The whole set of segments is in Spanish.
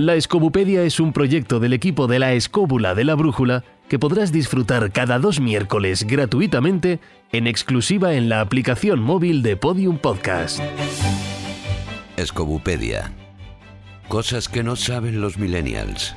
La Escobupedia es un proyecto del equipo de la Escóbula de la Brújula que podrás disfrutar cada dos miércoles gratuitamente en exclusiva en la aplicación móvil de Podium Podcast. Escobupedia. Cosas que no saben los millennials.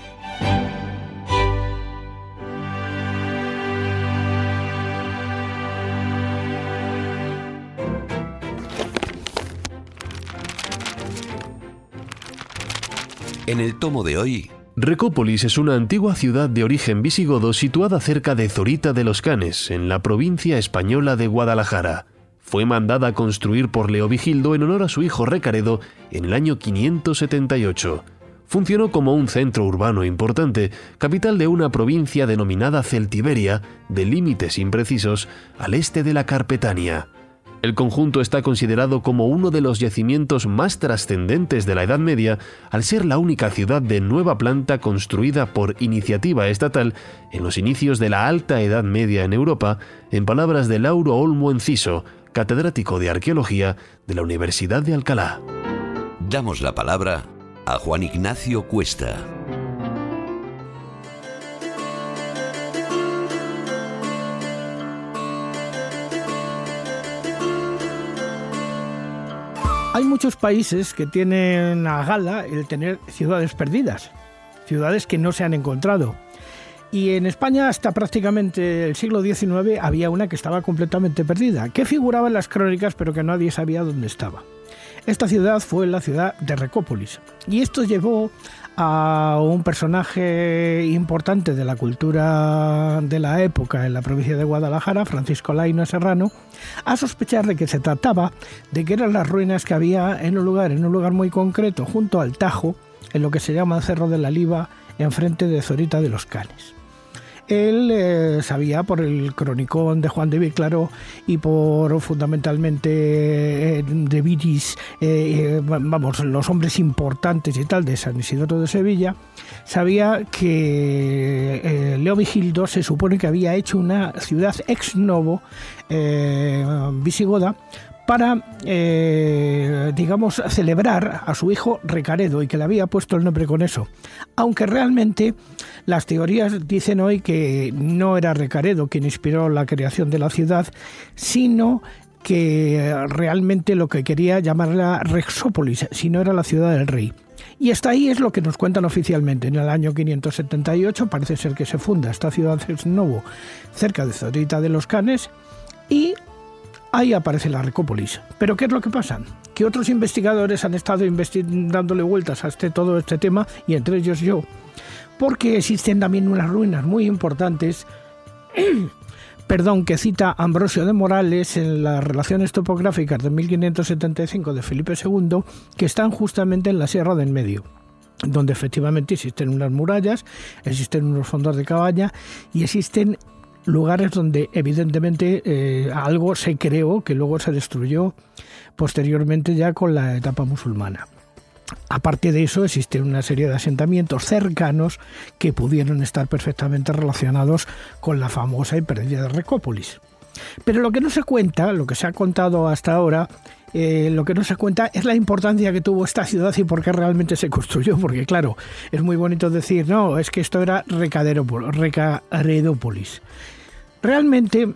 En el tomo de hoy, Recópolis es una antigua ciudad de origen visigodo situada cerca de Zorita de los Canes, en la provincia española de Guadalajara. Fue mandada a construir por Leovigildo en honor a su hijo Recaredo en el año 578. Funcionó como un centro urbano importante, capital de una provincia denominada Celtiberia, de límites imprecisos, al este de la Carpetania. El conjunto está considerado como uno de los yacimientos más trascendentes de la Edad Media, al ser la única ciudad de nueva planta construida por iniciativa estatal en los inicios de la Alta Edad Media en Europa, en palabras de Lauro Olmo Enciso, catedrático de Arqueología de la Universidad de Alcalá. damos la palabra a Juan Ignacio Cuesta. Hay muchos países que tienen a gala el tener ciudades perdidas, ciudades que no se han encontrado. Y en España hasta prácticamente el siglo XIX había una que estaba completamente perdida, que figuraba en las crónicas pero que nadie sabía dónde estaba. Esta ciudad fue la ciudad de Recópolis. Y esto llevó a un personaje importante de la cultura de la época en la provincia de Guadalajara, Francisco Laino Serrano, a sospechar de que se trataba de que eran las ruinas que había en un lugar, en un lugar muy concreto, junto al Tajo, en lo que se llama Cerro de la Liva, enfrente de Zorita de los Canes. Él eh, sabía por el cronicón de Juan de Víclaro y por fundamentalmente eh, de Viris, eh, vamos, los hombres importantes y tal de San Isidoro de Sevilla, sabía que Leo Vigildo se supone que había hecho una ciudad ex novo visigoda para, eh, digamos, celebrar a su hijo Recaredo y que le había puesto el nombre con eso. Aunque realmente las teorías dicen hoy que no era Recaredo quien inspiró la creación de la ciudad, sino que realmente lo que quería llamarla Rexópolis, si no era la ciudad del rey. Y hasta ahí es lo que nos cuentan oficialmente. En el año 578 parece ser que se funda esta ciudad ex novo cerca de Zorita de los Canes y ahí aparece la Recópolis. Pero ¿qué es lo que pasa? Que otros investigadores han estado dándole vueltas a este, todo este tema, y entre ellos yo, porque existen también unas ruinas muy importantes, perdón, que cita Ambrosio de Morales en las relaciones topográficas de 1575 de Felipe II, que están justamente en la Sierra del Medio donde efectivamente existen unas murallas, existen unos fondos de cabaña y existen lugares donde evidentemente eh, algo se creó que luego se destruyó posteriormente ya con la etapa musulmana. Aparte de eso, existen una serie de asentamientos cercanos que pudieron estar perfectamente relacionados con la famosa y perdida de Recópolis. Pero lo que no se cuenta, lo que se ha contado hasta ahora, eh, lo que no se cuenta es la importancia que tuvo esta ciudad y por qué realmente se construyó. Porque claro, es muy bonito decir, no, es que esto era Recaredópolis. Realmente,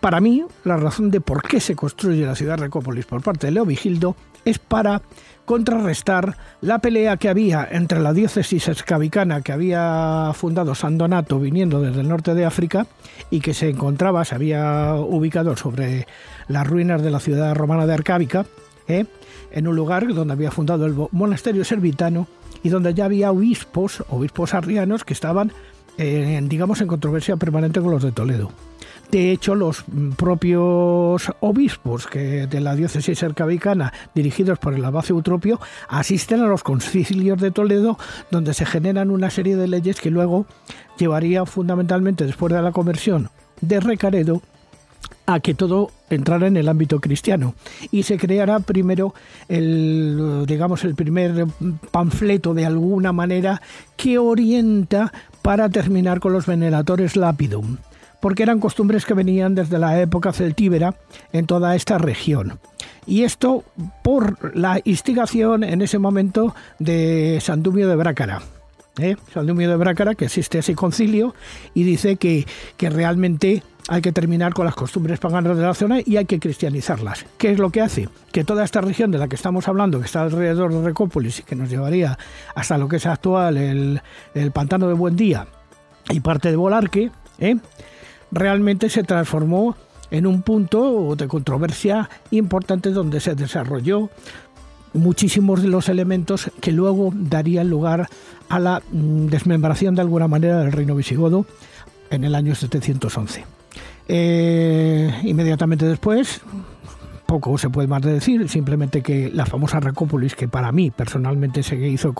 para mí, la razón de por qué se construye la ciudad de Recópolis por parte de Leo Vigildo es para contrarrestar la pelea que había entre la diócesis escabicana que había fundado San Donato viniendo desde el norte de África y que se encontraba, se había ubicado sobre las ruinas de la ciudad romana de Arcábica, ¿eh? en un lugar donde había fundado el monasterio servitano y donde ya había obispos, obispos arrianos que estaban, digamos, en controversia permanente con los de Toledo. De hecho, los propios obispos que de la diócesis cercavicana, dirigidos por el abad Eutropio, asisten a los concilios de Toledo, donde se generan una serie de leyes que luego llevaría fundamentalmente, después de la conversión de Recaredo, a que todo entrara en el ámbito cristiano y se creara primero el digamos el primer panfleto de alguna manera que orienta para terminar con los veneratores lapidum porque eran costumbres que venían desde la época celtíbera en toda esta región. Y esto por la instigación en ese momento de Sandumio de Brácara. ¿eh? Sandumio de Brácara, que existe ese concilio, y dice que, que realmente hay que terminar con las costumbres paganas de la zona y hay que cristianizarlas. ¿Qué es lo que hace? Que toda esta región de la que estamos hablando, que está alrededor de Recópolis y que nos llevaría hasta lo que es actual el, pantano de Buendía y parte de Volarque, ¿eh? realmente se transformó en un punto de controversia importante donde se desarrolló muchísimos de los elementos que luego darían lugar a la mm, desmembración de alguna manera del reino visigodo en el año 711. Eh, inmediatamente después, poco se puede más de decir, simplemente que la famosa Recópolis, que para mí personalmente se hizo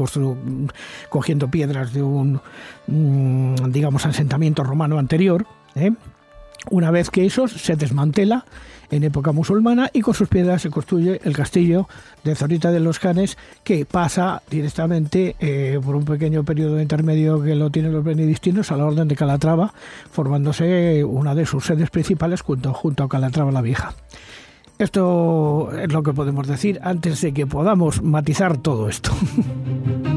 cogiendo piedras de un, mm, digamos, asentamiento romano anterior, ¿eh? una vez que eso se desmantela en época musulmana y con sus piedras se construye el castillo de Zorita de los Canes que pasa directamente eh, por un pequeño periodo intermedio que lo tienen los benedictinos a la orden de Calatrava, formándose una de sus sedes principales junto, junto a Calatrava la Vieja. Esto es lo que podemos decir antes de que podamos matizar todo esto.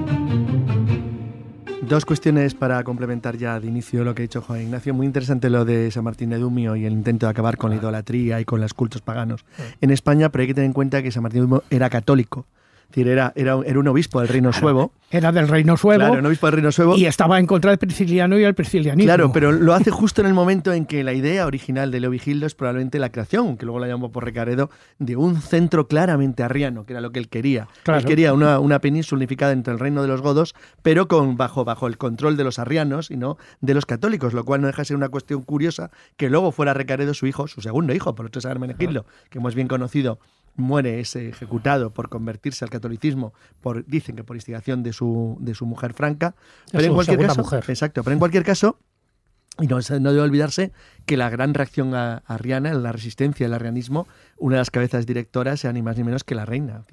Dos cuestiones para complementar ya de inicio lo que ha dicho Juan Ignacio. Muy interesante lo de San Martín de Dumio y el intento de acabar con la idolatría y con los cultos paganos en España, pero hay que tener en cuenta que San Martín de Dumio era católico decir, era, era, un obispo del reino suevo. Era del reino suevo. Claro, un obispo del reino suevo. Y estaba en contra del prisciliano y el priscilianismo. Claro, pero lo hace justo en el momento en que la idea original de Leovigildo es probablemente la creación, que luego la llamó por Recaredo, de un centro claramente arriano, que era lo que él quería. Él quería una, una península unificada entre el reino de los godos, pero con, bajo, bajo el control de los arrianos y no de los católicos, lo cual no deja de ser una cuestión curiosa que luego fuera Recaredo su hijo, su segundo hijo, por otro es Hermenegildo, que hemos bien conocido muere, es ejecutado por convertirse al catolicismo, por, dicen que por instigación de su, de su mujer franca. Pero en cualquier caso, exacto, pero en cualquier caso, y no, no, debe olvidarse que la gran reacción a, arriana, la resistencia al arrianismo, una de las cabezas directoras sea ni más ni menos que la reina.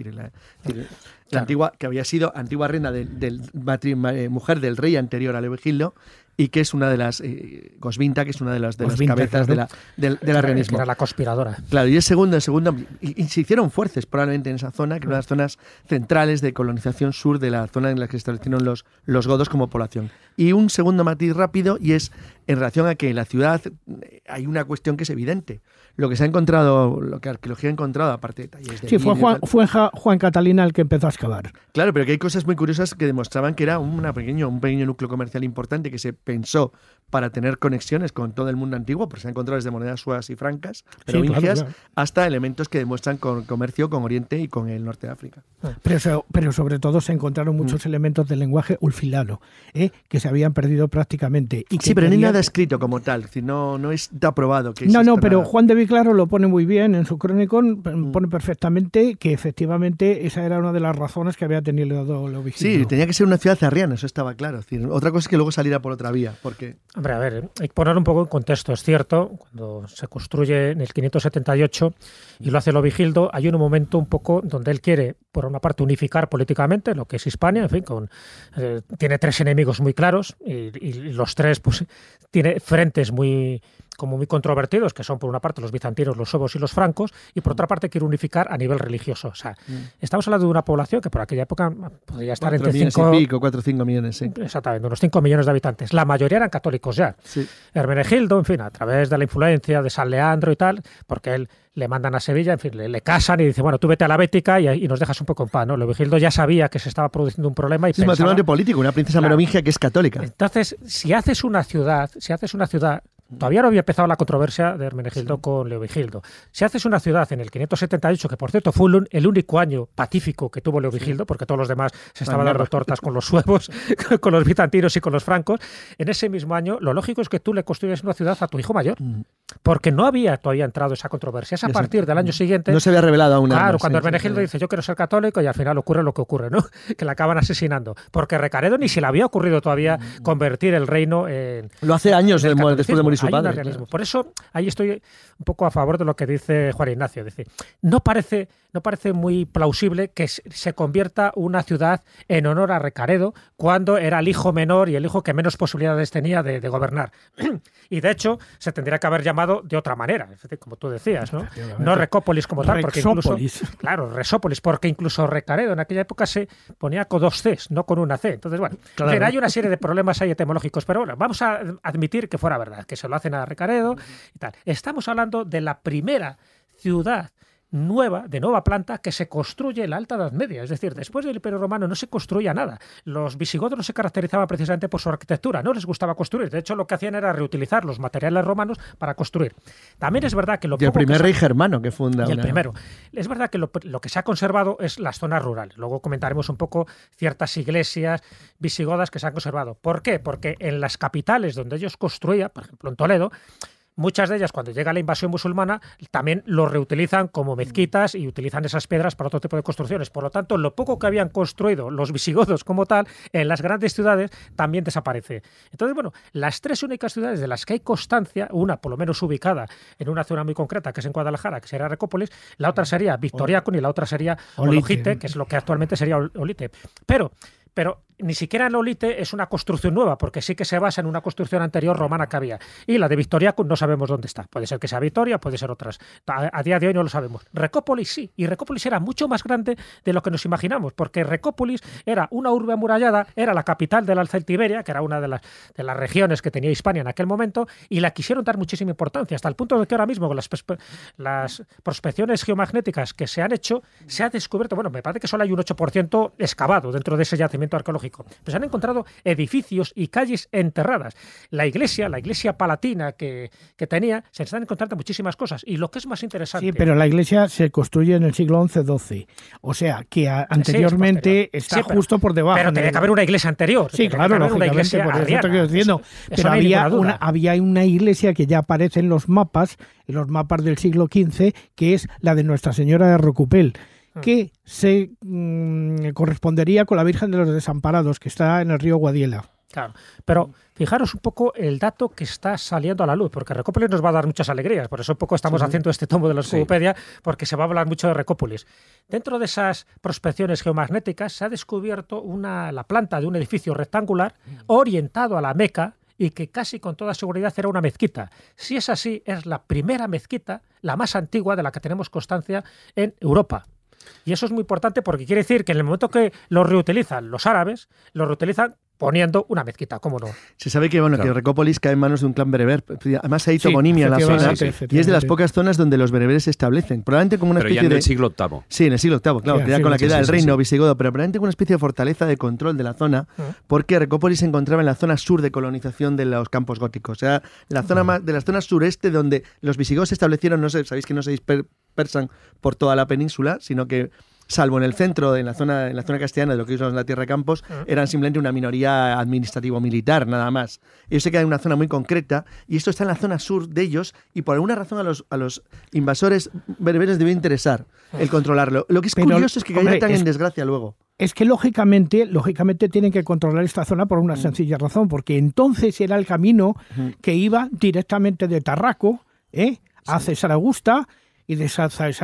La, antigua, que había sido antigua reina del, del eh, mujer del rey anterior a Leovigildo, y que es una de las, eh, Gosvinta, que es una de las, de las cabezas de la, del, del arrianismo. era la conspiradora. Claro, y es segundo, el segundo, y, se hicieron fuertes probablemente en esa zona, que era una de las zonas centrales de colonización sur de la zona en la que se establecieron los, los godos como población. Y un segundo matiz rápido, y es en relación a que en la ciudad eh, hay una cuestión que es evidente lo que se ha encontrado, lo que arqueología ha encontrado, aparte de detalles Sí, fue, Juan, fue Juan Catalina el que empezó a excavar. Claro, pero que hay cosas muy curiosas que demostraban que era una pequeño, un pequeño núcleo comercial importante que se pensó para tener conexiones con todo el mundo antiguo, porque se han encontrado desde monedas suas y francas, provincias, hasta elementos que demuestran con comercio con Oriente y con el norte de África. Ah. Pero, pero sobre todo se encontraron muchos mm. elementos del lenguaje ulfilano, ¿eh? que se habían perdido prácticamente. Y sí, pero no hay nada escrito como tal, no, no está probado que No, no, pero Juan de Viclaro lo pone muy bien en su crónico, mm. pone perfectamente que efectivamente esa era una de las razones que había tenido Leovigildo. Sí, tenía que ser una ciudad arriana, eso estaba claro. otra cosa es que luego saliera por otra vía, porque... Hombre, a ver, hay que poner un poco en contexto. Es cierto, cuando se construye en el 578 y lo hace Leovigildo, hay un momento un poco donde él quiere, por una parte, unificar políticamente lo que es Hispania, en fin, con, eh, tiene tres enemigos muy claros y, y los tres, pues, tiene frentes muy como muy controvertidos, que son por una parte los bizantinos, los suevos y los francos, y por otra parte quiere unificar a nivel religioso. O sea, mm. estamos hablando de una población que por aquella época podría estar entre 5 y pico, 4 o 5 millones, sí. Exactamente, unos 5 millones de habitantes. La mayoría eran católicos ya. Sí. Hermenegildo, en fin, a través de la influencia de San Leandro y tal, porque él le mandan a Sevilla, en fin, le, casan y dice, bueno, tú vete a la Bética y, nos dejas un poco en paz, ¿no? Leovigildo ya sabía que se estaba produciendo un problema y Es un matrimonio político, una princesa merovingia que es católica. Entonces, si haces una ciudad, si haces una ciudad Todavía no había empezado la controversia de Hermenegildo con Leovigildo. Si haces una ciudad en el 578, que por cierto fue el único año pacífico que tuvo Leovigildo, porque todos los demás se estaban dando tortas con los suevos, con los bizantinos y con los francos, en ese mismo año lo lógico es que tú le construyes una ciudad a tu hijo mayor, mm. porque no había todavía entrado esa controversia. Es a partir del año siguiente. No se había revelado aún. Claro, cuando Hermenegildo dice yo quiero ser católico y al final ocurre lo que ocurre, ¿no? Que le acaban asesinando. Porque Recaredo ni se le había ocurrido todavía mm. convertir el reino en. Lo hace años después de morir su padre. Por eso ahí estoy un poco a favor de lo que dice Juan Ignacio. Dice, no parece, no parece muy plausible que se convierta una ciudad en honor a Recaredo cuando era el hijo menor y el hijo que menos posibilidades tenía de, gobernar. y de hecho, se tendría que haber llamado de otra manera, como tú decías, ¿no? No Recópolis como tal, porque incluso. Claro, Resópolis, porque incluso Recaredo en aquella época se ponía con dos Cs, no con una C. Entonces, bueno, hay una serie de problemas ahí etimológicos, pero bueno, vamos a admitir que fuera verdad, que se lo hacen a Recaredo y tal. Estamos hablando de la primera ciudad nueva, de nueva planta, que se construye en la Alta Edad Media. Es decir, después del Imperio Romano no se construía nada. Los visigodos no se caracterizaban precisamente por su arquitectura, no les gustaba construir. De hecho, lo que hacían era reutilizar los materiales romanos para construir. También es verdad que lo y el primer rey germano que funda. Y el primero. Es verdad que lo, lo, que se ha conservado es las zonas rurales. Luego comentaremos un poco ciertas iglesias visigodas que se han conservado. ¿Por qué? Porque en las capitales donde ellos construían, por ejemplo en Toledo, muchas de ellas cuando llega la invasión musulmana también lo reutilizan como mezquitas y utilizan esas piedras para otro tipo de construcciones. Por lo tanto, lo poco que habían construido los visigodos como tal en las grandes ciudades también desaparece. Entonces, bueno, las tres únicas ciudades de las que hay constancia, una por lo menos ubicada en una zona muy concreta, que es en Guadalajara, que sería Recópolis, la otra sería Victoriacum y la otra sería Olojite, que es lo que actualmente sería Olite. Pero pero ni siquiera el Olite es una construcción nueva, porque sí que se basa en una construcción anterior romana que había. Y la de Victoria no sabemos dónde está. Puede ser que sea Victoria, puede ser otras. A, día de hoy no lo sabemos. Recópolis sí, y Recópolis era mucho más grande de lo que nos imaginamos, porque Recópolis era una urbe amurallada, era la capital de la Celtiberia, que era una de las, de las regiones que tenía Hispania en aquel momento, y la quisieron dar muchísima importancia, hasta el punto de que ahora mismo con las prospecciones geomagnéticas que se han hecho, se ha descubierto, bueno, me parece que solo hay un 8% excavado dentro de ese yacimiento arqueológico. Pues han encontrado edificios y calles enterradas. La iglesia, la iglesia palatina que, que tenía, se están encontrando muchísimas cosas. Y lo que es más interesante. Sí, pero la iglesia se construye en el siglo XI-XII. O sea, que anteriormente está justo por debajo. Pero tenía que haber una iglesia anterior. Sí, claro, lógicamente, por eso estoy diciendo. pero había una, había una iglesia que ya aparece en los mapas, en los mapas del siglo XV, que es la de Nuestra Señora de Rocupel. Que se mm, correspondería con la Virgen de los Desamparados, que está en el río Guadiela. Claro, pero fijaros un poco el dato que está saliendo a la luz, porque Recópolis nos va a dar muchas alegrías, por eso un poco estamos haciendo este tomo de la Wikipedia, porque se va a hablar mucho de Recópolis. Dentro de esas prospecciones geomagnéticas se ha descubierto una, la planta de un edificio rectangular mm. orientado a la Meca, y que casi con toda seguridad era una mezquita. Si es así, es la primera mezquita, la más antigua de la que tenemos constancia en Europa. Y eso es muy importante porque quiere decir que en el momento que lo reutilizan los árabes, lo reutilizan poniendo una mezquita, ¿cómo no? Se sabe que bueno que Recópolis cae en manos de un clan bereber. Además hay toponimia en la zona y es de las pocas zonas donde los bereberes se establecen. Probablemente como una especie ya en el siglo VIII. Sí, en el siglo VIII, claro, ya con la queda del reino visigodo, pero probablemente como una especie de fortaleza de control de la zona, porque Recópolis se encontraba en la zona sur de colonización de los campos góticos, o sea, la zona más, de la zona sureste donde los visigodos se establecieron, no sé, sabéis que no se dispersan por toda la península, sino que salvo en el centro, en la zona, en la zona castellana de lo que es la Tierra de Campos, eran simplemente una minoría administrativo-militar, nada más. Ellos se quedan en una zona muy concreta y esto está en la zona sur de ellos y por alguna razón a los, a los invasores bereberes debe interesar el controlarlo. Lo que es curioso es que caigan en desgracia luego. Es que lógicamente, lógicamente tienen que controlar esta zona por una sencilla razón, porque entonces era el camino que iba directamente de Tarraco ¿eh? a César Augusta y de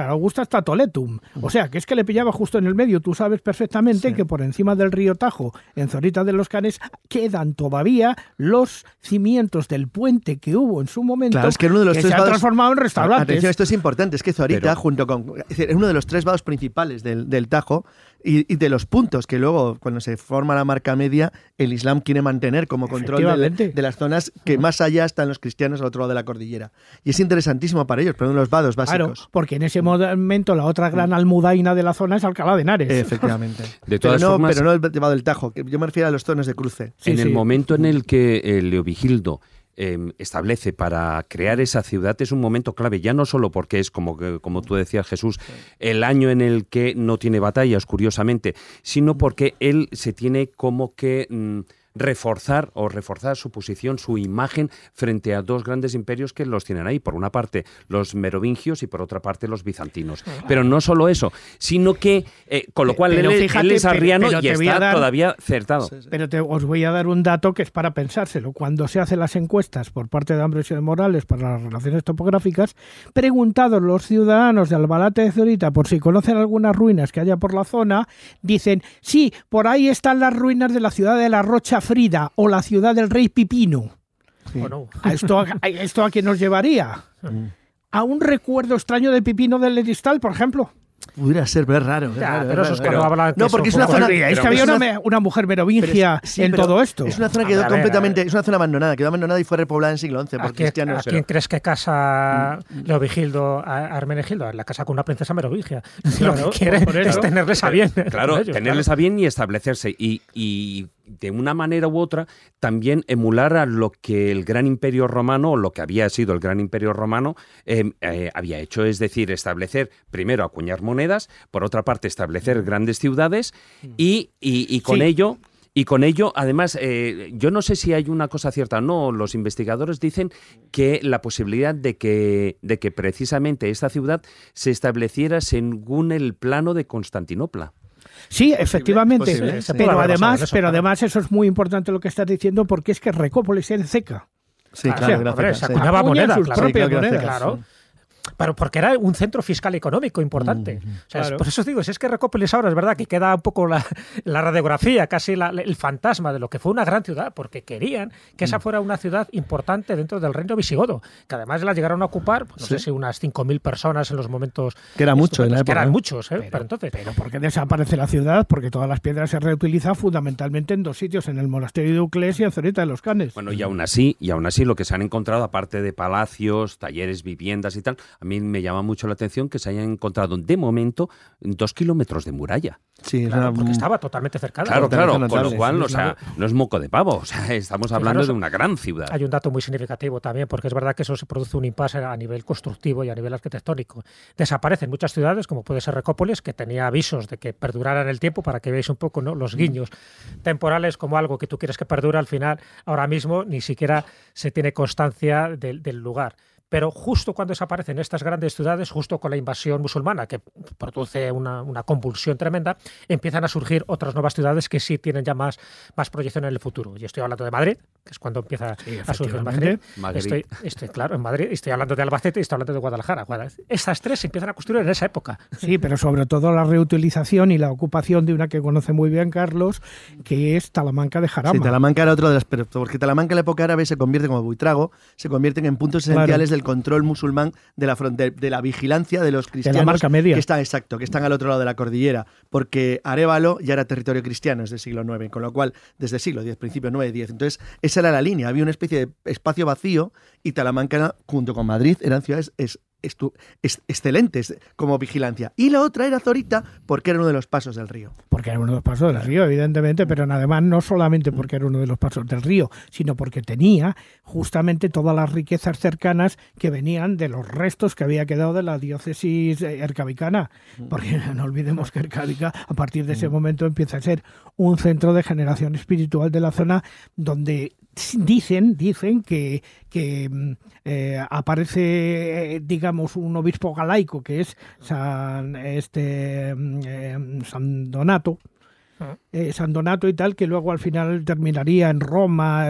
Augusta hasta Toletum. O sea, que es que le pillaba justo en el medio. Tú sabes perfectamente que por encima del río Tajo, en Zorita de los Canes, quedan todavía los cimientos del puente que hubo en su momento claro, es que, uno de los se ha transformado en restaurantes. Atención, esto es importante, es que Zorita, junto con... Es, uno de los tres vados principales del, del Tajo, y, de los puntos que luego, cuando se forma la marca media, el Islam quiere mantener como control de, las zonas que más allá están los cristianos al otro lado de la cordillera. Y es interesantísimo para ellos, pero uno de los vados básicos. Claro, porque en ese momento la otra gran almudaina de la zona es Alcalá de Henares. Efectivamente. de todas pero, no, pero no el vado del Tajo, que yo me refiero a los zonas de cruce. en el momento en el que el Leovigildo Em, establece para crear esa ciudad es un momento clave, ya no solo porque es, como, como tú decías Jesús, el año en el que no tiene batallas, curiosamente, sino porque él se tiene como que... Mm, reforzar o reforzar su posición, su imagen frente a dos grandes imperios que los tienen ahí. Por una parte los merovingios y por otra parte los bizantinos. Pero no solo eso, sino que, eh, con lo cual él, es arriano y está todavía acertado. Pero te, os voy a dar un dato que es para pensárselo. Cuando se hacen las encuestas por parte de Ambrosio de Morales para las relaciones topográficas, preguntados los ciudadanos de Albalate de Zorita por si conocen algunas ruinas que haya por la zona, dicen, sí, por ahí están las ruinas de la ciudad de la Rocha Frida o la ciudad del rey Pipino. esto, a, ¿Esto a qué nos llevaría? Mm. A un recuerdo extraño de Pipino del Leristal, por ejemplo. Pudiera ser, pero es raro. pero eso es cuando hablan. No, porque es una zona. Es que había una, mujer merovingia en todo esto. Es una zona que quedó completamente. Es una zona abandonada, quedó abandonada y fue repoblada en el siglo XI por cristianos. ¿A quién crees que casa mm. Leovigildo a Hermenegildo? La casa con una princesa merovingia. Lo que quiere es tenerles a bien. Claro, tenerles a bien y establecerse. Y, y de una manera u otra también emular a lo que el gran imperio romano, o lo que había sido el gran imperio romano, em, eh, había hecho, es decir, establecer, primero acuñar monedas, por otra parte establecer grandes ciudades y, y, con ello... Y con ello, además, eh, yo no sé si hay una cosa cierta o no, los investigadores dicen que la posibilidad de que, de que precisamente esta ciudad se estableciera según el plano de Constantinopla. Sí, efectivamente. pero además, pero además eso es muy importante lo que estás diciendo porque es que Recópolis era seca. Sí, claro, se acuñaba moneda, claro. Pero porque era un centro fiscal económico importante. Por eso os digo, si es que Recópolis ahora es verdad que queda un poco la, radiografía, casi el fantasma de lo que fue una gran ciudad, porque querían que esa mm. fuera una ciudad importante dentro del reino visigodo, que además la llegaron a ocupar, pues, no sé si unas 5.000 personas en los momentos... Que era mucho en la época. Que eran muchos, ¿eh? Pero, entonces... pero ¿por qué desaparece la ciudad? Porque todas las piedras se reutilizan fundamentalmente en dos sitios, en el monasterio de Uclés y en Zorita de los Canes. Bueno, y aún así, y aún así lo que se han encontrado, aparte de palacios, talleres, viviendas y tal, a mí me llama mucho la atención que se hayan encontrado de momento dos kilómetros de muralla. Sí, porque estaba totalmente cercana. Claro, claro, con lo cual, o sea, no es moco de pavo, o sea, estamos hablando de una gran ciudad. Hay un dato muy significativo también, porque es verdad que eso se produce un impasse a nivel constructivo y a nivel arquitectónico. Desaparecen muchas ciudades, como puede ser Recópolis, que tenía avisos de que perduraran el tiempo, para que veáis un poco ¿no? los guiños temporales como algo que tú quieres que perdure, al final, ahora mismo ni siquiera se tiene constancia del lugar pero justo cuando desaparecen estas grandes ciudades, justo con la invasión musulmana, que produce una, convulsión tremenda, empiezan a surgir otras nuevas ciudades que sí tienen ya más, más proyección en el futuro. Y estoy hablando de Madrid, que es cuando empieza a surgir Madrid. Estoy, estoy, claro, en Madrid, estoy hablando de Albacete y estoy hablando de Guadalajara. Estas tres se empiezan a construir en esa época. Sí, pero sobre todo la reutilización y la ocupación de una que conoce muy bien Carlos, que es Talamanca de Jarama. Sí, Talamanca era otro de las... Porque Talamanca en la época árabe se convierte como Buitrago, se convierten en puntos esenciales del control musulmán de la frontera, de la vigilancia de los cristianos. De la marca media. Que están, exacto, que están al otro lado de la cordillera, porque Arevalo ya era territorio cristiano desde el siglo IX, con lo cual, desde el siglo X, principio 9 X. Entonces, esa era la línea. Había una especie de espacio vacío y Talamanca, junto con Madrid, eran ciudades excelentes como vigilancia. Y la otra era Zorita porque era uno de los pasos del río. Porque era uno de los pasos del río, evidentemente, pero además no solamente porque era uno de los pasos del río, sino porque tenía justamente todas las riquezas cercanas que venían de los restos que había quedado de la diócesis ercabicana. Porque no olvidemos que Ercabica a partir de ese momento empieza a ser un centro de generación espiritual de la zona donde dicen, dicen que, que mm, eh, aparece, eh, digamos, un obispo galaico que es San, este, mm, eh, San Donato, ah. San Donato y tal, que luego al final terminaría en Roma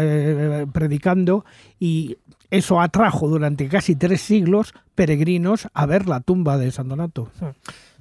predicando y eso atrajo durante casi tres siglos peregrinos a ver la tumba de San Donato. Ah.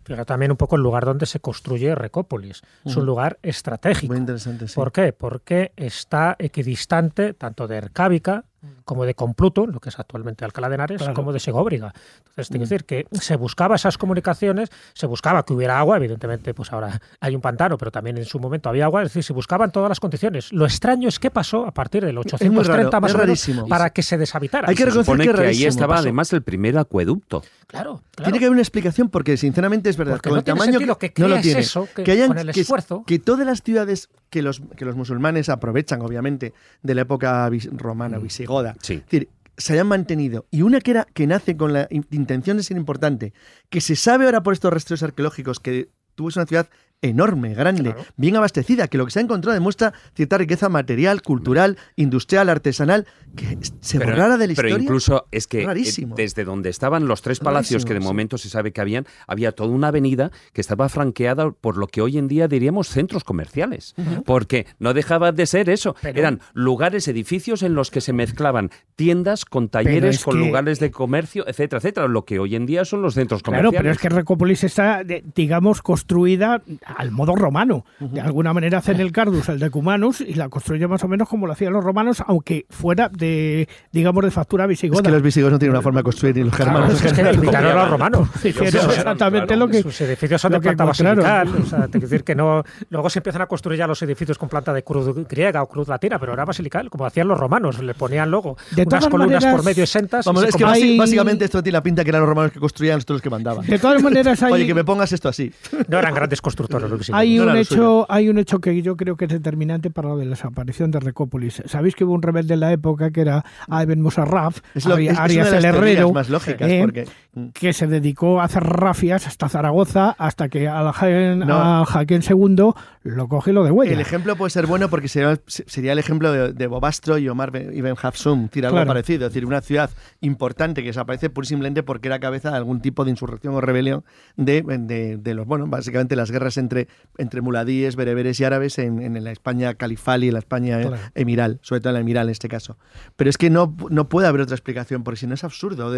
Fíjate también un poco el lugar donde se construye Recópolis. Es un lugar estratégico. Muy interesante, sí. ¿Por qué? Porque está equidistante tanto de Ercábica como de Compluto, lo que es actualmente Alcalá de Henares, como de Segóbriga. Entonces, tengo que mm. decir que se buscaba esas comunicaciones, se buscaba que hubiera agua, evidentemente, pues ahora hay un pantano, pero también en su momento había agua, es decir, se buscaban todas las condiciones. Lo extraño es qué pasó a partir del 830 más o menos para que se deshabitara. Hay que reconocer que, ahí estaba además el primer acueducto. Claro, Tiene que haber una explicación porque sinceramente es verdad, con el tamaño que, no lo tiene. Eso, que, hayan, con el esfuerzo. que todas las ciudades que los, que los musulmanes aprovechan, obviamente, de la época romana, mm. visigoda. Es decir, se hayan mantenido. Y una que, era, que nace con la intención de ser importante, que se sabe ahora por estos restos arqueológicos que tuvo una ciudad enorme, grande, bien abastecida, que lo que se ha encontrado demuestra cierta riqueza material, cultural, industrial, artesanal, que se borrara de la historia. Pero incluso es que eh, desde donde estaban los tres palacios, que de momento se sabe que habían, había toda una avenida que estaba franqueada por lo que hoy en día diríamos centros comerciales, porque no dejaba de ser eso, eran lugares, edificios en los que se mezclaban tiendas con talleres, con lugares de comercio, etcétera, etcétera, lo que hoy en día son los centros comerciales. Claro, pero es que Recópolis está, digamos, construida al modo romano. De alguna manera hacen el Cardus, el de Cumanus, y la construyen más o menos como lo hacían los romanos, aunque fuera de, digamos, de factura visigoda. Es que los visigodos no tienen una forma de construir ni los germanos. es que imitaron a los romanos. exactamente lo que... Sus edificios son de planta basilical. O sea, te decir que no... Luego se empiezan a construir ya los edificios con planta de cruz griega o cruz latina, pero era basilical, como hacían los romanos. Le ponían luego de unas columnas por medio sentas. Vamos, es que básicamente esto tiene la pinta que eran los romanos que construían, nosotros los que mandaban. De todas maneras hay... Oye, que me pongas esto así. No eran grandes constructores. Hay, un hecho, hay un hecho que yo creo que es determinante para la desaparición de Recópolis. Sabéis que hubo un rebelde en la época que era Ibn Musarraf, es lo, Arias el Herrero, más lógicas, eh, porque... que se dedicó a hacer rafias hasta Zaragoza, hasta que al Jaén II lo coge y lo devuelve. El ejemplo puede ser bueno porque sería, sería el ejemplo de, Bobastro y Omar Ibn Hafsum, decir, algo parecido. Es decir, una ciudad importante que desaparece y simplemente porque era cabeza de algún tipo de insurrección o rebelión de, de, los, bueno, básicamente las guerras entre, entre muladíes, bereberes y árabes en, en la España califal y en la España emiral, sobre todo en la emiral en este caso. Pero es que no, no puede haber otra explicación, porque si no es absurdo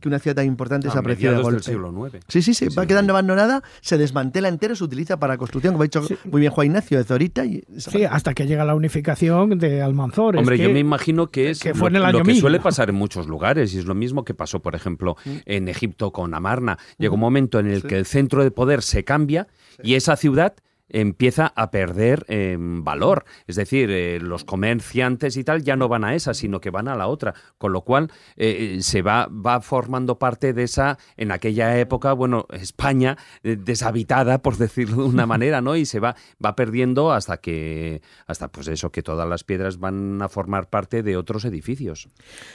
que una ciudad tan importante desaparezca de golpe. siglo IX. Sí, sí, sí, va quedando abandonada, se desmantela entero, se utiliza para construcción, como ha dicho muy bien Juan Ignacio, de Zorita. Y sí, hasta que llega la unificación de Almanzor. Hombre, yo me imagino que es lo, que suele pasar en muchos lugares, y es lo mismo que pasó, por ejemplo, mm. en Egipto con Amarna. Llega un momento en el que el centro de poder se cambia y esa ciudad empieza a perder em, valor. Es decir, eh, los comerciantes y tal ya no van a esa, sino que van a la otra. Con lo cual eh, se va, va formando parte de esa, en aquella época, bueno, España eh, deshabitada, por decirlo de una manera, ¿no? Y se va, va perdiendo hasta que, hasta pues eso, que todas las piedras van a formar parte de otros edificios.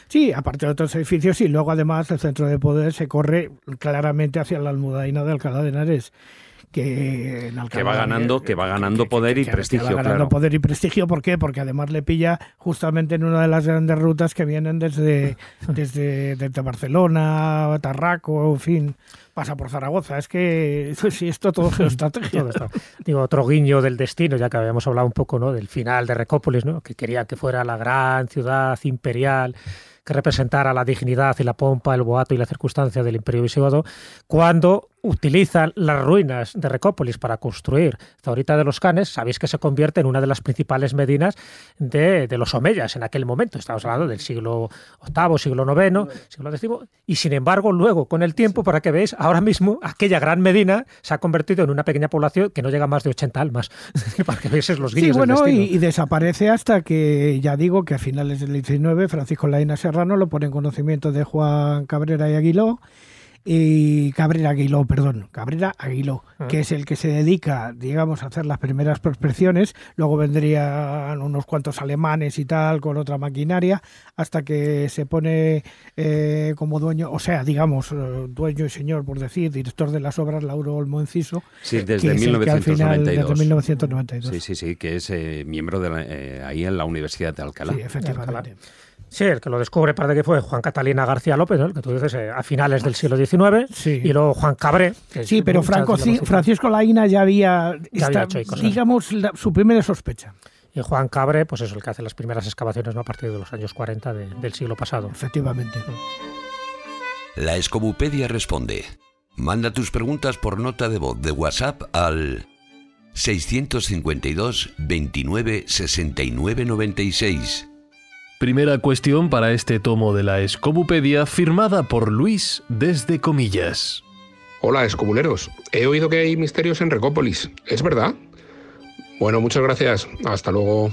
Sí, aparte de otros edificios, y luego además el centro de poder se corre claramente hacia la almudaina de Alcalá de Henares que, que va ganando, que va ganando poder y prestigio. va ganando poder y prestigio, ¿por qué? Porque además le pilla justamente en una de las grandes rutas que vienen desde, desde, desde Barcelona, Tarraco, en fin pasa por Zaragoza. Es que si esto todo es estrategia. Digo, otro guiño del destino, ya que habíamos hablado un poco ¿no? del final de Recópolis, ¿no? que quería que fuera la gran ciudad imperial que representara la dignidad y la pompa, el boato y la circunstancia del imperio visigodo, cuando utilizan las ruinas de Recópolis para construir Zaurita de los Canes, sabéis que se convierte en una de las principales medinas de, los omeyas en aquel momento. Estamos hablando del siglo VIII, siglo IX, siglo X, y sin embargo, luego, con el tiempo, para que veáis, ahora mismo aquella gran medina se ha convertido en una pequeña población que no llega a más de 80 almas. para que veáis los guiños sí, bueno, y, desaparece hasta que, ya digo, que a finales del XIX Francisco Laina Serrano lo pone en conocimiento de Juan Cabrera y Aguiló y Cabrera Aguiló, perdón, Cabrera Aguiló, ah. que es el que se dedica, digamos, a hacer las primeras prospecciones, luego vendrían unos cuantos alemanes y tal con otra maquinaria, hasta que se pone eh, como dueño, o sea, digamos, eh, dueño y señor, por decir, director de las obras Lauro Olmo Enciso. Sí, desde 1992. desde 1992. Sí, sí, sí, que es eh, miembro de ahí en la Universidad de Alcalá. Sí, efectivamente. Sí, el que lo descubre parece que fue Juan Catalina García López, el que tú dices eh, a finales del siglo XIX, y luego Juan Cabré. sí, pero Francisco Laína ya había, digamos, su primera sospecha. Y Juan Cabré, pues es el que hace las primeras excavaciones ¿no? a partir de los años 40 del siglo pasado. Efectivamente. La Escobupedia responde. Manda tus preguntas por nota de voz de WhatsApp al 652 29 69 96 Primera cuestión para este tomo de la Escobupedia firmada por Luis desde comillas. Hola, escobuleros. He oído que hay misterios en Recópolis. ¿Es verdad? Bueno, muchas gracias. Hasta luego.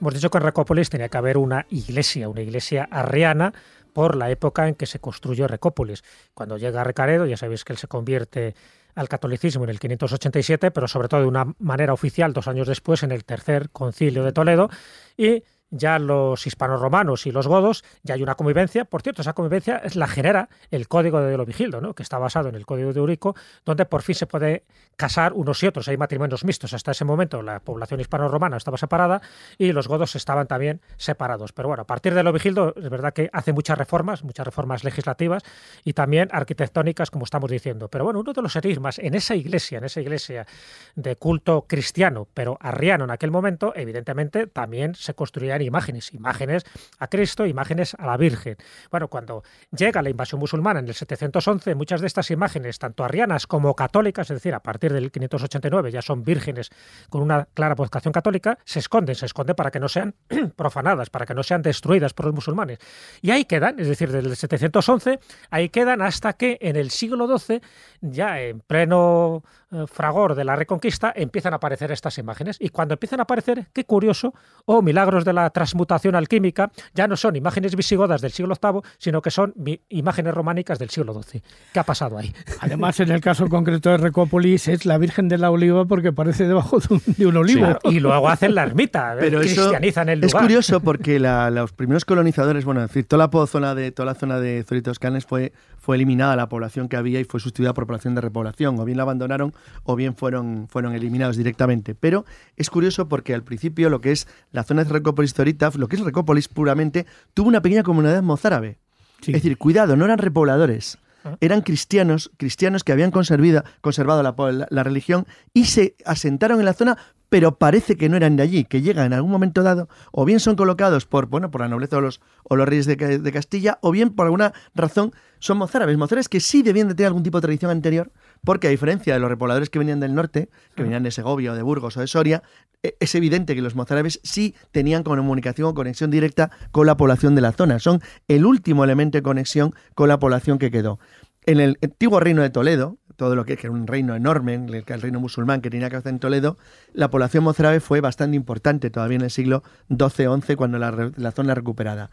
Hemos dicho que en Recópolis tenía que haber una iglesia, una iglesia arriana por la época en que se construyó Recópolis. Cuando llega Recaredo, ya sabéis que él se convierte al catolicismo en el 587, pero sobre todo de una manera oficial dos años después en el tercer concilio de Toledo, y ya los hispanoromanos y los godos, ya hay una convivencia. Por cierto, esa convivencia es la genera el código de Lovigildo, ¿no? que está basado en el código de Eurico, donde por fin se puede casar unos y otros. Hay matrimonios mixtos. Hasta ese momento la población hispanoromana estaba separada y los godos estaban también separados. Pero bueno, a partir de Lovigildo es verdad que hace muchas reformas, muchas reformas legislativas y también arquitectónicas, como estamos diciendo. Pero bueno, uno de los enigmas en esa iglesia, en esa iglesia de culto cristiano, pero arriano en aquel momento, evidentemente también se construía imágenes, imágenes a Cristo, imágenes a la Virgen. Bueno, cuando llega la invasión musulmana en el 711, muchas de estas imágenes, tanto arrianas como católicas, es decir, a partir del 589 ya son vírgenes con una clara vocación católica, se esconden, se esconden para que no sean profanadas, para que no sean destruidas por los musulmanes. Y ahí quedan, es decir, desde el 711, ahí quedan hasta que en el siglo XII, ya en pleno eh, fragor de la Reconquista, empiezan a aparecer estas imágenes. Y cuando empiezan a aparecer, qué curioso, o oh, milagros de la transmutación alquímica, ya no son imágenes visigodas del siglo VIII, sino que son imágenes románicas del siglo XII. ¿Qué ha pasado ahí? Además, en el caso concreto de Recópolis, es la Virgen de la Oliva porque parece debajo de un, olivo. y luego hacen la ermita, ¿eh? Pero cristianizan el lugar. Es curioso porque los primeros colonizadores, bueno, decir, toda la zona de, toda la zona de Zoritos Canes fue fue eliminada la población que había y fue sustituida por población de repoblación. O bien la abandonaron o bien fueron, fueron eliminados directamente. Pero es curioso porque al principio lo que es la zona de Recópolis Zorita, lo que es Recópolis puramente, tuvo una pequeña comunidad mozárabe. Es decir, cuidado, no eran repobladores ah. eran cristianos, cristianos que habían conservado la, la, religión y se asentaron en la zona pero parece que no eran de allí, que llegan en algún momento dado, o bien son colocados por, bueno, por la nobleza o los, o los reyes de, Castilla, o bien por alguna razón son mozárabes. Mozárabes que sí debían de tener algún tipo de tradición anterior, porque a diferencia de los repobladores que venían del norte, que venían de Segovia o de Burgos o de Soria, e, es evidente que los mozárabes sí tenían comunicación o conexión directa con la población de la zona. Son el último elemento de conexión con la población que quedó. En el antiguo reino de Toledo, todo lo que, era un reino enorme, el, el reino musulmán que tenía que hacer en Toledo, la población mozárabe fue bastante importante todavía en el siglo XII-XI cuando la, la, zona recuperada.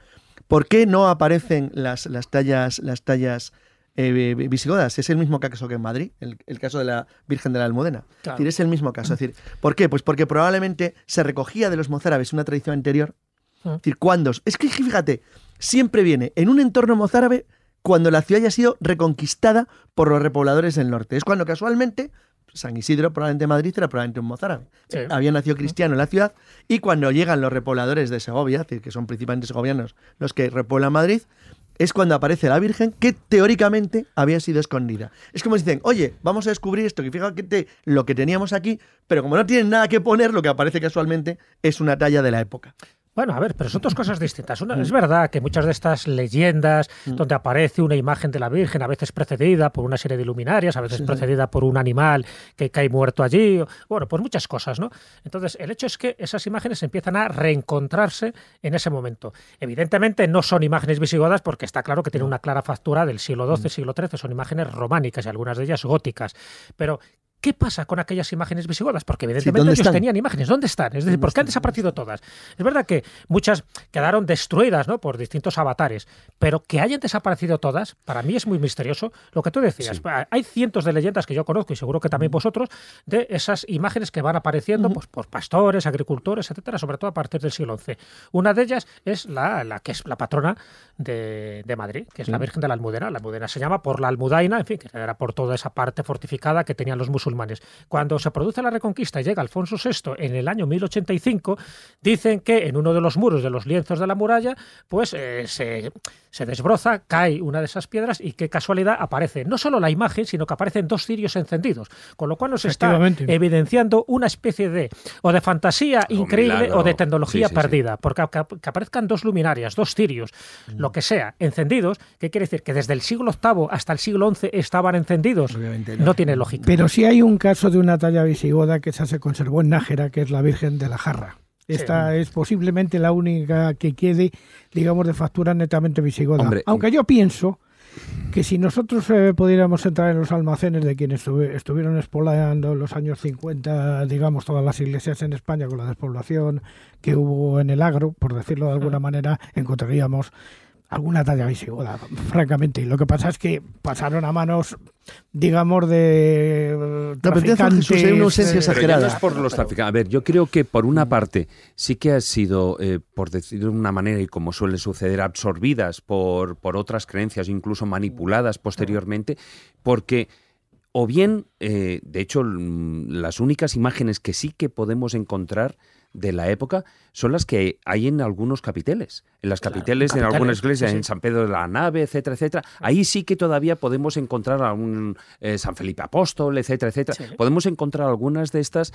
¿Por qué no aparecen las, las tallas, las tallas eh, visigodas? Es el mismo caso que en Madrid, el, caso de la Virgen de la Almudena. Es, decir, es el mismo caso. Es decir, ¿Por qué? Pues porque probablemente se recogía de los mozárabes una tradición anterior. Ah. Es decir, ¿cuándo? Es que fíjate, siempre viene en un entorno mozárabe cuando la ciudad haya sido reconquistada por los repobladores del norte. Es cuando casualmente San Isidro, probablemente Madrid, era probablemente un mozárabe. Había nacido cristiano en la ciudad y cuando llegan los repobladores de Segovia, es decir, que son principalmente segovianos los que repoblan Madrid, es cuando aparece la Virgen que teóricamente había sido escondida. Es como si dicen, oye, vamos a descubrir esto, que fíjate lo que teníamos aquí, pero como no tienen nada que poner, lo que aparece casualmente es una talla de la época. Bueno, a ver, pero son dos cosas distintas. Una, es verdad que muchas de estas leyendas mm. donde aparece una imagen de la Virgen, a veces precedida por una serie de luminarias, a veces precedida por un animal que cae muerto allí, bueno, pues muchas cosas, ¿no? Entonces, el hecho es que esas imágenes empiezan a reencontrarse en ese momento. Evidentemente no son imágenes visigodas porque está claro que tienen una clara factura del siglo XII, mm. siglo XIII, son imágenes románicas y algunas de ellas góticas. Pero ¿Qué pasa con aquellas imágenes visigodas? Porque evidentemente ellos tenían imágenes. ¿Dónde están? Es decir, ¿por qué han desaparecido todas? Es verdad que muchas quedaron destruidas ¿no? por distintos avatares, pero que hayan desaparecido todas, para mí es muy misterioso. Lo que tú decías, hay cientos de leyendas que yo conozco y seguro que también vosotros, de esas imágenes que van apareciendo pues, por pastores, agricultores, etcétera, sobre todo a partir del siglo XI. Una de ellas es la, la que es la patrona de, Madrid, que es la Virgen de la Almudena. La Almudena se llama por la Almudaina, en fin, que era por toda esa parte fortificada que tenían los musulmanes cuando se produce la Reconquista y llega Alfonso VI en el año 1085, dicen que en uno de los muros de los lienzos de la muralla, pues eh, se, se, desbroza, cae una de esas piedras y qué casualidad aparece no solo la imagen, sino que aparecen dos cirios encendidos, con lo cual nos está evidenciando una especie de o de fantasía increíble o de tecnología perdida, porque que, aparezcan dos luminarias, dos cirios, mm. lo que sea, encendidos, ¿qué quiere decir? Que desde el siglo VIII hasta el siglo XI estaban encendidos. no. tiene lógica. Pero sí hay un caso de una talla visigoda que esa se conservó en Nájera, que es la Virgen de la Jarra. Esta es posiblemente la única que quede, digamos, de factura netamente visigoda. Aunque yo pienso que si nosotros eh, pudiéramos entrar en los almacenes de quienes estuvieron expoliando en los años 50, digamos, todas las iglesias en España con la despoblación que hubo en el agro, por decirlo de alguna manera, encontraríamos alguna talla visigoda, francamente. Y lo que pasa es que pasaron a manos, digamos, de traficantes... Hay una ausencia eh, exagerada. no es por los traficantes. A ver, yo creo que por una parte sí que ha sido, eh, por decirlo de una manera, y como suele suceder, absorbidas por, por otras creencias, incluso manipuladas posteriormente, porque o bien, eh, de hecho, mm, las únicas imágenes que sí que podemos encontrar de la época son las que hay en algunos capiteles. En las capiteles, en capiteles, algunas iglesias, sí, sí. en San Pedro de la Nave, etcétera, etcétera. Ahí sí que todavía podemos encontrar a un eh, San Felipe Apóstol, etcétera, etcétera. Sí. Podemos encontrar algunas de estas.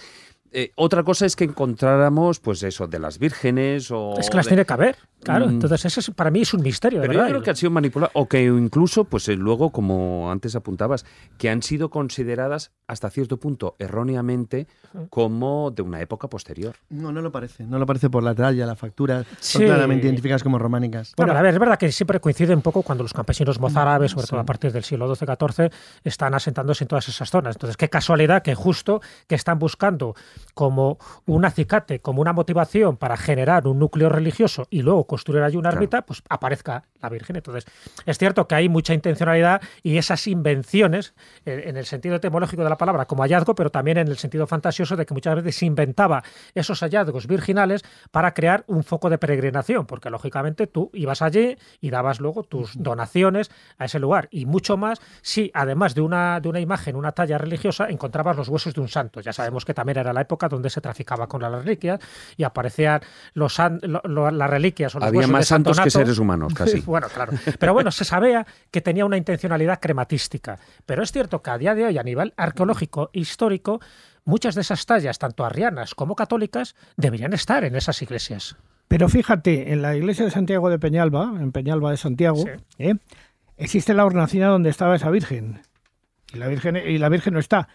Eh, otra cosa es que encontráramos, pues eso, de las vírgenes o... Es que las de- tiene que haber, claro. Mm. Entonces, ese es, para mí es un misterio, de Pero yo verdad. creo que han sido manipuladas, o que incluso, pues eh, luego, como antes apuntabas, que han sido consideradas hasta cierto punto erróneamente como de una época posterior. No, no lo parece. No lo parece por la talla, la factura. Son Sí. claramente identificadas como románicas. Bueno, a ver, es verdad que siempre coincide un poco cuando los campesinos mozárabes, sobre todo a partir del siglo XII-XIV, están asentándose en todas esas zonas. Entonces, qué casualidad que justo que están buscando como un acicate, como una motivación para generar un núcleo religioso y luego construir allí una Claro. ermita, pues aparezca la Virgen. Entonces, es cierto que hay mucha intencionalidad y esas invenciones, eh, en el sentido etimológico de la palabra, como hallazgo, pero también en el sentido fantasioso de que muchas veces se inventaba esos hallazgos virginales para crear un foco de peregrinación, porque lógicamente tú ibas allí y dabas luego tus donaciones a ese lugar. Y mucho más si, además de una, de una imagen, una talla religiosa, encontrabas los huesos de un santo. Ya sabemos que también era la época donde se traficaba con las reliquias y aparecían los lo- lo- las reliquias o los Había huesos más de santos que seres humanos, casi. bueno, claro. Pero bueno, se sabía que tenía una intencionalidad crematística. Pero es cierto que a día de hoy, a nivel arqueológico e histórico, muchas de esas tallas, tanto arrianas como católicas, deberían estar en esas iglesias. Pero fíjate, en la iglesia de Santiago de Peñalba, en Peñalba de Santiago, Sí. ¿eh? existe la hornacina donde estaba esa virgen. Y la virgen, y la virgen no está.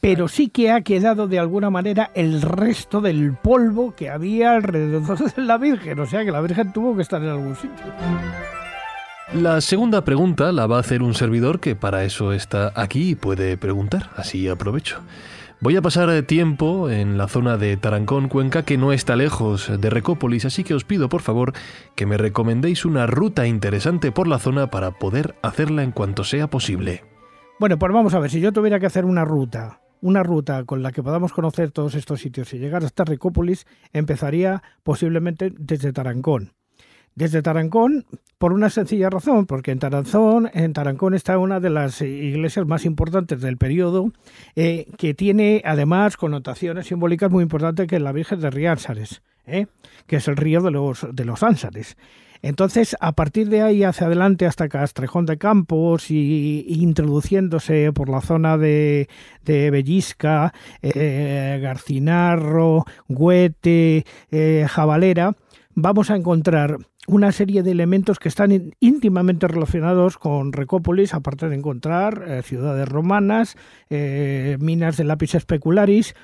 Pero sí que ha quedado de alguna manera el resto del polvo que había alrededor de la virgen. O sea que la virgen tuvo que estar en algún sitio. La segunda pregunta la va a hacer un servidor que para eso está aquí y puede preguntar, así aprovecho. Voy a pasar tiempo en la zona de Tarancón, Cuenca, que no está lejos de Recópolis, así que os pido por favor que me recomendéis una ruta interesante por la zona para poder hacerla en cuanto sea posible. Bueno, pues vamos a ver, si yo tuviera que hacer una ruta, una ruta con la que podamos conocer todos estos sitios y llegar hasta Recópolis, empezaría posiblemente desde Tarancón. Desde Tarancón, por una sencilla razón, porque en Tarancón, en Tarancón está una de las iglesias más importantes del periodo, eh, que tiene además connotaciones simbólicas muy importantes que es la Virgen de Riánsares, ¿eh? que es el río de los, de los Ánsares. Entonces, a partir de ahí hacia adelante hasta Castrejón de Campos y, introduciéndose por la zona de, Bellisca, eh, Garcinarro, Huete, Jabalera, vamos a encontrar una serie de elementos que están íntimamente relacionados con Recópolis, aparte de encontrar eh, ciudades romanas, eh, minas de lápiz especularis,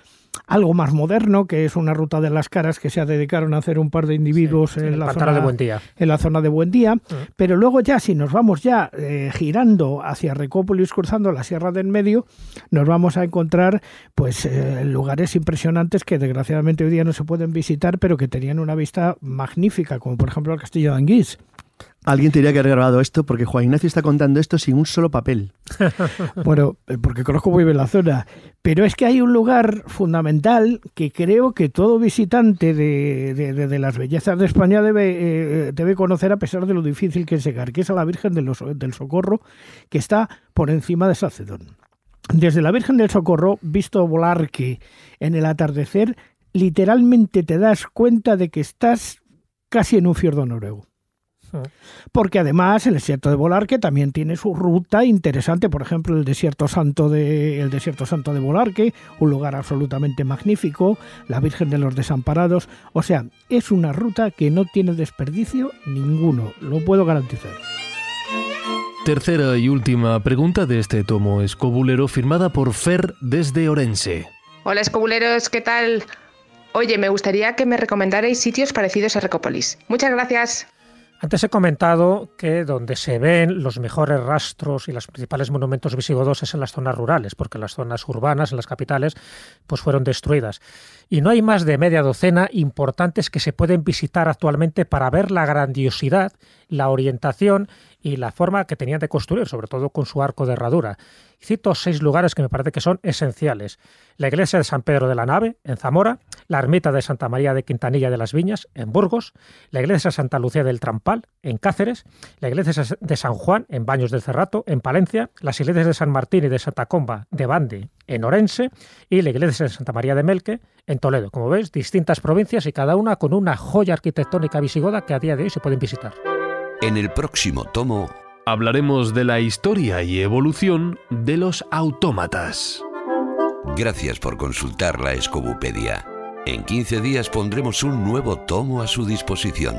algo más moderno, que es una ruta de las caras que se dedicaron a hacer un par de individuos en la zona de Buen Día. en la zona de Buen Día, pero luego ya si nos vamos ya eh, girando hacia Recópolis cruzando la Sierra del Medio, nos vamos a encontrar pues eh, lugares impresionantes que desgraciadamente hoy día no se pueden visitar, pero que tenían una vista magnífica, como por ejemplo el Castillo de Anguís. Alguien tendría que haber grabado esto porque Juan Ignacio está contando esto sin un solo papel. Bueno, eh, porque conozco muy bien la zona, pero es que hay un lugar fundamental que creo que todo visitante de, de- las bellezas de España debe, eh, debe conocer a pesar de lo difícil que es llegar, que es a la Virgen de los- del Socorro, que está por encima de Sacedón. Desde la Virgen del Socorro, visto volar que en el atardecer, literalmente te das cuenta de que estás casi en un fiordo noruego. Porque además el desierto de Volarque también tiene su ruta interesante, por ejemplo, el desierto santo de el desierto santo de Volarque, un lugar absolutamente magnífico, la Virgen de los Desamparados, o sea, es una ruta que no tiene desperdicio ninguno, lo puedo garantizar. Tercera y última pregunta de este tomo escobulero firmada por Fer desde Orense. Hola escobuleros, ¿qué tal? Oye, me gustaría que me recomendarais sitios parecidos a Recópolis. Muchas gracias. Antes he comentado que donde se ven los mejores rastros y los principales monumentos visigodos es en las zonas rurales, porque las zonas urbanas, en las capitales, pues fueron destruidas. Y no hay más de media docena importantes que se pueden visitar actualmente para ver la grandiosidad, la orientación y la forma que tenían de construir, sobre todo con su arco de herradura. Cito seis lugares que me parece que son esenciales. La iglesia de San Pedro de la Nave, en Zamora, la ermita de Santa María de Quintanilla de las Viñas, en Burgos, la iglesia de Santa Lucía del Trampal, en Cáceres, la iglesia de San Juan, en Baños del Cerrato, en Palencia, las iglesias de San Martín y de Santa Comba, de Bande, en Orense, y la iglesia de Santa María de Melque, en Toledo. Como ves, distintas provincias y cada una con una joya arquitectónica visigoda que a día de hoy se pueden visitar. En el próximo tomo hablaremos de la historia y evolución de los autómatas. Gracias por consultar la Escobupedia. En 15 días pondremos un nuevo tomo a su disposición.